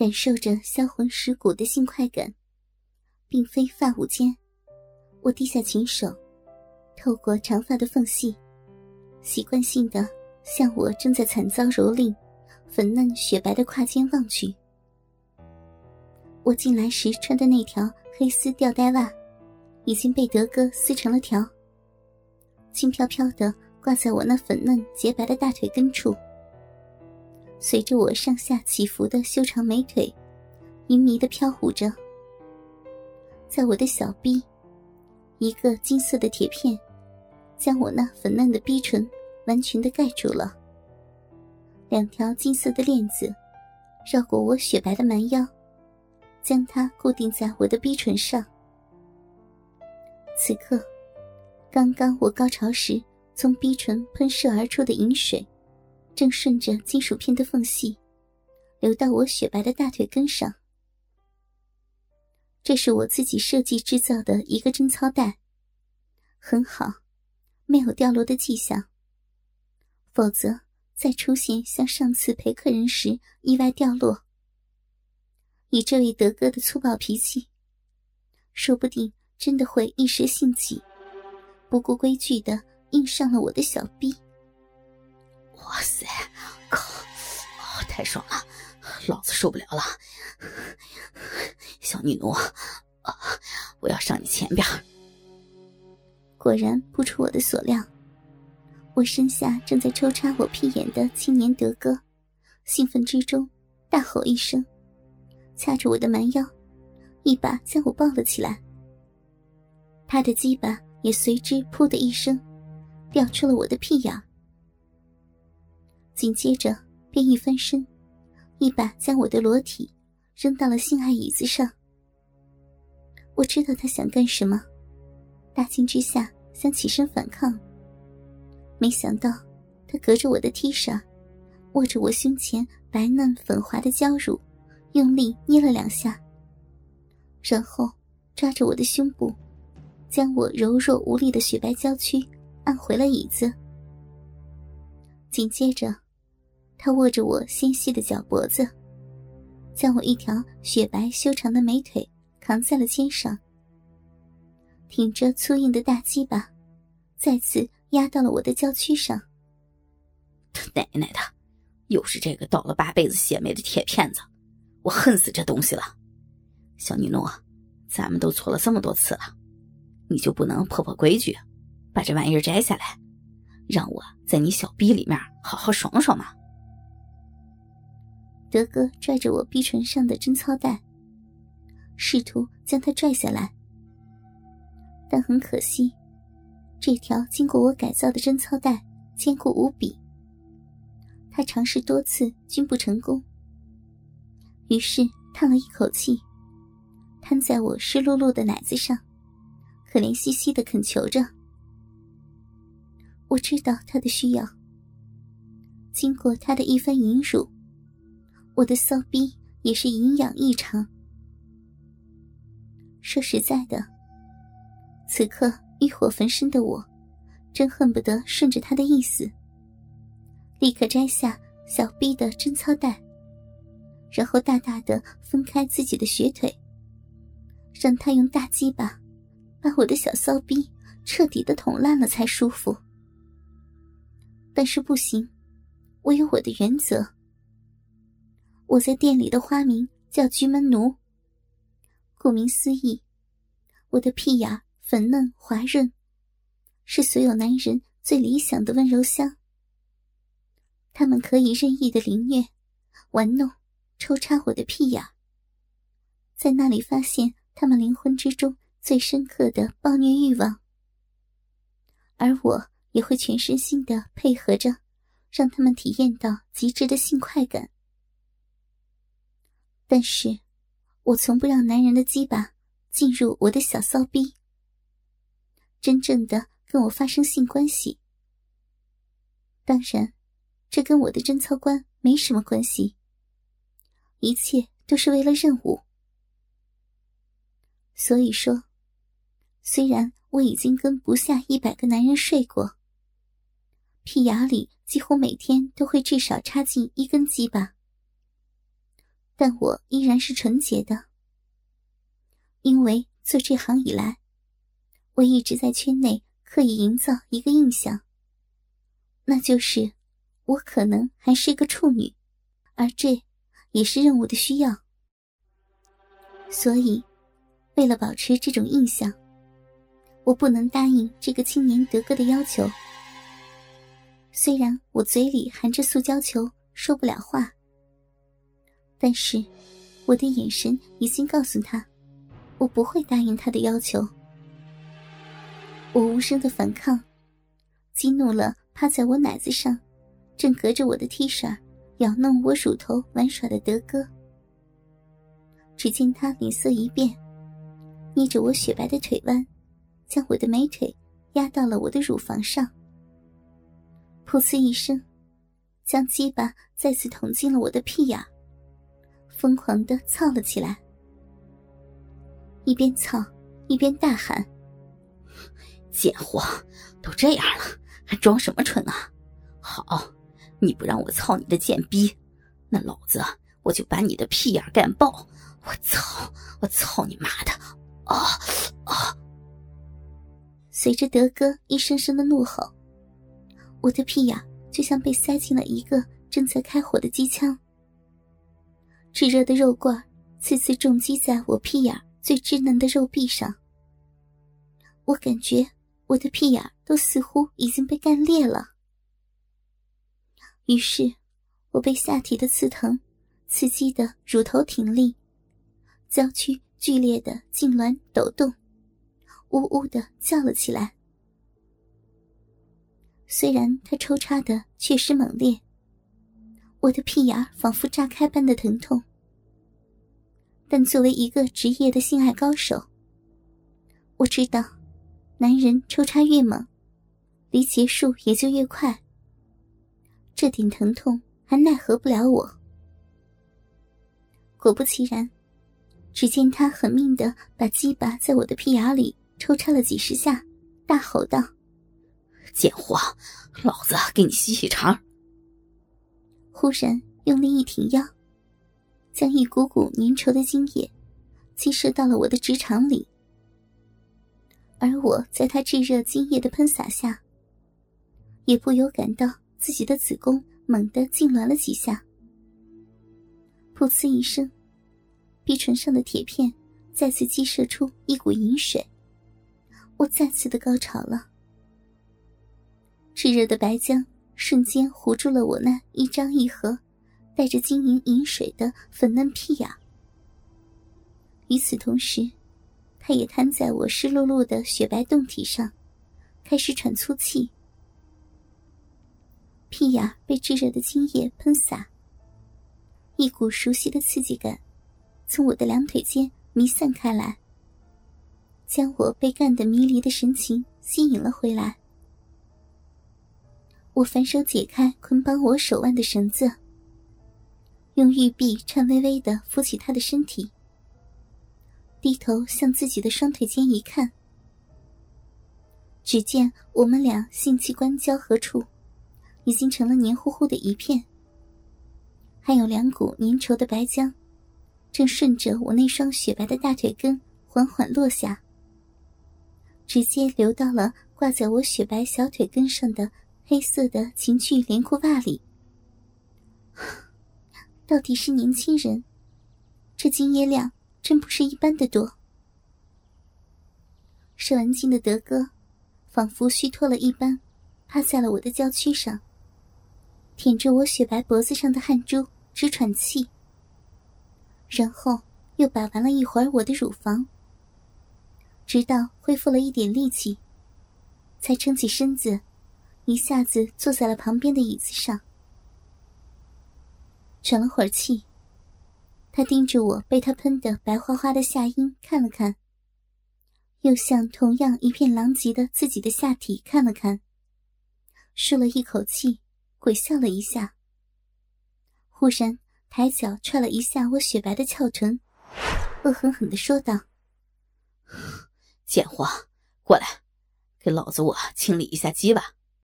感受着销魂蚀骨的性快感，并非发舞间，我低下琴手，透过长发的缝隙，习惯性的向我正在惨遭蹂躏、粉嫩雪白的胯间望去。我进来时穿的那条黑丝吊带袜，已经被德哥撕成了条，轻飘飘的挂在我那粉嫩洁白的大腿根处。随着我上下起伏的修长美腿，淫迷的飘舞着。在我的小臂，一个金色的铁片，将我那粉嫩的逼唇完全的盖住了。两条金色的链子，绕过我雪白的蛮腰，将它固定在我的逼唇上。此刻，刚刚我高潮时从逼唇喷射而出的饮水。正顺着金属片的缝隙，流到我雪白的大腿根上。这是我自己设计制造的一个贞操带，很好，没有掉落的迹象。否则，再出现像上次陪客人时意外掉落，以这位德哥的粗暴脾气，说不定真的会一时兴起，不顾规矩的印上了我的小臂。哇塞，靠！太爽了，老子受不了了！小女奴，我要上你前边。果然不出我的所料，我身下正在抽插我屁眼的青年德哥，兴奋之中大吼一声，掐着我的蛮腰，一把将我抱了起来。他的鸡巴也随之“噗”的一声，掉出了我的屁眼。紧接着，便一翻身，一把将我的裸体扔到了性爱椅子上。我知道他想干什么，大惊之下想起身反抗，没想到他隔着我的 T 恤，握着我胸前白嫩粉滑的娇乳，用力捏了两下，然后抓着我的胸部，将我柔弱无力的雪白娇躯按回了椅子。紧接着。他握着我纤细的脚脖子，将我一条雪白修长的美腿扛在了肩上，挺着粗硬的大鸡巴，再次压到了我的娇躯上。他 奶奶的，又是这个倒了八辈子血霉的铁片子！我恨死这东西了！小女奴，咱们都错了这么多次了，你就不能破破规矩，把这玩意儿摘下来，让我在你小逼里面好好爽爽吗？德哥拽着我逼唇上的贞操带，试图将它拽下来，但很可惜，这条经过我改造的贞操带坚固无比。他尝试多次均不成功，于是叹了一口气，瘫在我湿漉漉的奶子上，可怜兮兮的恳求着。我知道他的需要，经过他的一番淫辱。我的骚逼也是营养异常。说实在的，此刻欲火焚身的我，真恨不得顺着他的意思，立刻摘下小逼的贞操带，然后大大的分开自己的雪腿，让他用大鸡巴把我的小骚逼彻底的捅烂了才舒服。但是不行，我有我的原则。我在店里的花名叫“菊门奴”。顾名思义，我的屁眼粉嫩滑润，是所有男人最理想的温柔乡。他们可以任意的凌虐、玩弄、抽插我的屁眼，在那里发现他们灵魂之中最深刻的暴虐欲望，而我也会全身心的配合着，让他们体验到极致的性快感。但是，我从不让男人的鸡巴进入我的小骚逼，真正的跟我发生性关系。当然，这跟我的贞操观没什么关系。一切都是为了任务。所以说，虽然我已经跟不下一百个男人睡过，屁眼里几乎每天都会至少插进一根鸡巴。但我依然是纯洁的，因为做这行以来，我一直在圈内刻意营造一个印象，那就是我可能还是个处女，而这也是任务的需要。所以，为了保持这种印象，我不能答应这个青年德哥的要求。虽然我嘴里含着塑胶球，说不了话。但是，我的眼神已经告诉他，我不会答应他的要求。我无声的反抗，激怒了趴在我奶子上，正隔着我的 T 恤咬弄我乳头玩耍的德哥。只见他脸色一变，捏着我雪白的腿弯，将我的美腿压到了我的乳房上。噗呲一声，将鸡巴再次捅进了我的屁眼。疯狂的操了起来，一边操一边大喊：“贱货，都这样了，还装什么蠢啊？好，你不让我操你的贱逼，那老子我就把你的屁眼干爆！我操，我操你妈的！啊啊！”随着德哥一声声的怒吼，我的屁眼就像被塞进了一个正在开火的机枪。炙热的肉罐次次重击在我屁眼最稚嫩的肉壁上，我感觉我的屁眼都似乎已经被干裂了。于是，我被下体的刺疼刺激的乳头挺立，娇躯剧烈的痉挛抖动，呜呜的叫了起来。虽然他抽插的确实猛烈。我的屁眼仿佛炸开般的疼痛，但作为一个职业的性爱高手，我知道，男人抽插越猛，离结束也就越快。这点疼痛还奈何不了我。果不其然，只见他狠命的把鸡巴在我的屁眼里抽插了几十下，大吼道：“贱货，老子给你细细肠！”忽然用力一挺腰，将一股股粘稠的精液激射到了我的直肠里。而我在他炙热精液的喷洒下，也不由感到自己的子宫猛地痉挛了几下。噗呲一声，鼻唇上的铁片再次激射出一股饮水，我再次的高潮了。炙热的白浆。瞬间糊住了我那一张一合、带着晶莹饮水的粉嫩屁眼。与此同时，他也瘫在我湿漉漉的雪白胴体上，开始喘粗气。屁眼被炙热的精液喷洒，一股熟悉的刺激感从我的两腿间弥散开来，将我被干得迷离的神情吸引了回来。我反手解开捆绑我手腕的绳子，用玉臂颤巍巍的扶起他的身体，低头向自己的双腿间一看，只见我们俩性器官交合处，已经成了黏糊糊的一片，还有两股粘稠的白浆，正顺着我那双雪白的大腿根缓缓落下，直接流到了挂在我雪白小腿根上的。黑色的情趣连裤袜里，到底是年轻人，这精液量真不是一般的多。射完精的德哥，仿佛虚脱了一般，趴在了我的娇躯上，舔着我雪白脖子上的汗珠直喘气，然后又把玩了一会儿我的乳房，直到恢复了一点力气，才撑起身子。一下子坐在了旁边的椅子上，喘了会儿气。他盯着我被他喷得白花花的下阴看了看，又向同样一片狼藉的自己的下体看了看，舒了一口气，鬼笑了一下。忽然抬脚踹了一下我雪白的翘臀，恶狠狠的说道：“贱货，过来，给老子我清理一下鸡巴。”